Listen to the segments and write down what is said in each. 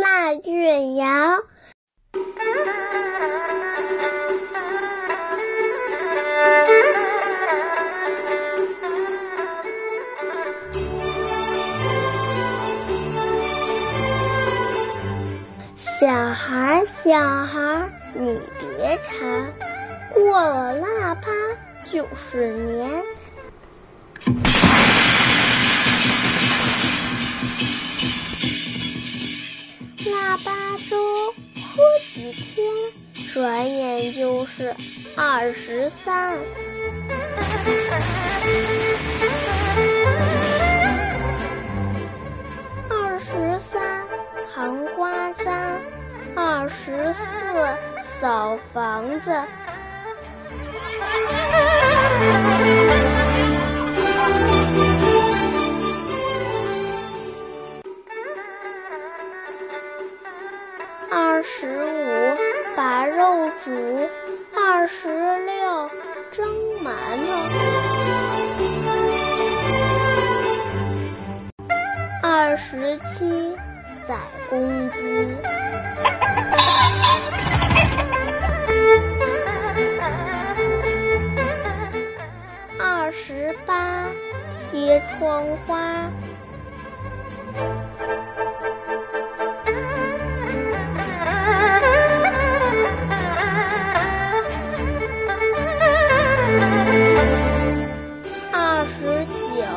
腊月谣。小孩，小孩，你别馋，过了腊八就是年。八粥喝几天，转眼就是二十三。二十三糖瓜粘，二十四扫房子。二十五把肉煮，二十六蒸馒头，二十七宰公鸡，二十八贴窗花。十九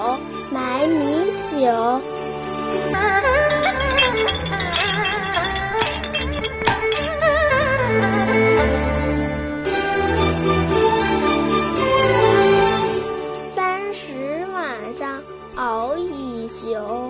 买米酒，三十晚上熬一宿。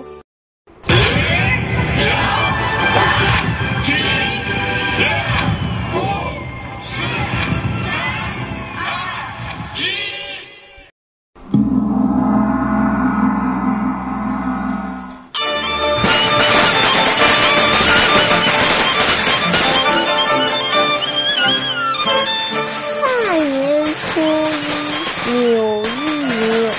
大年初一扭一扭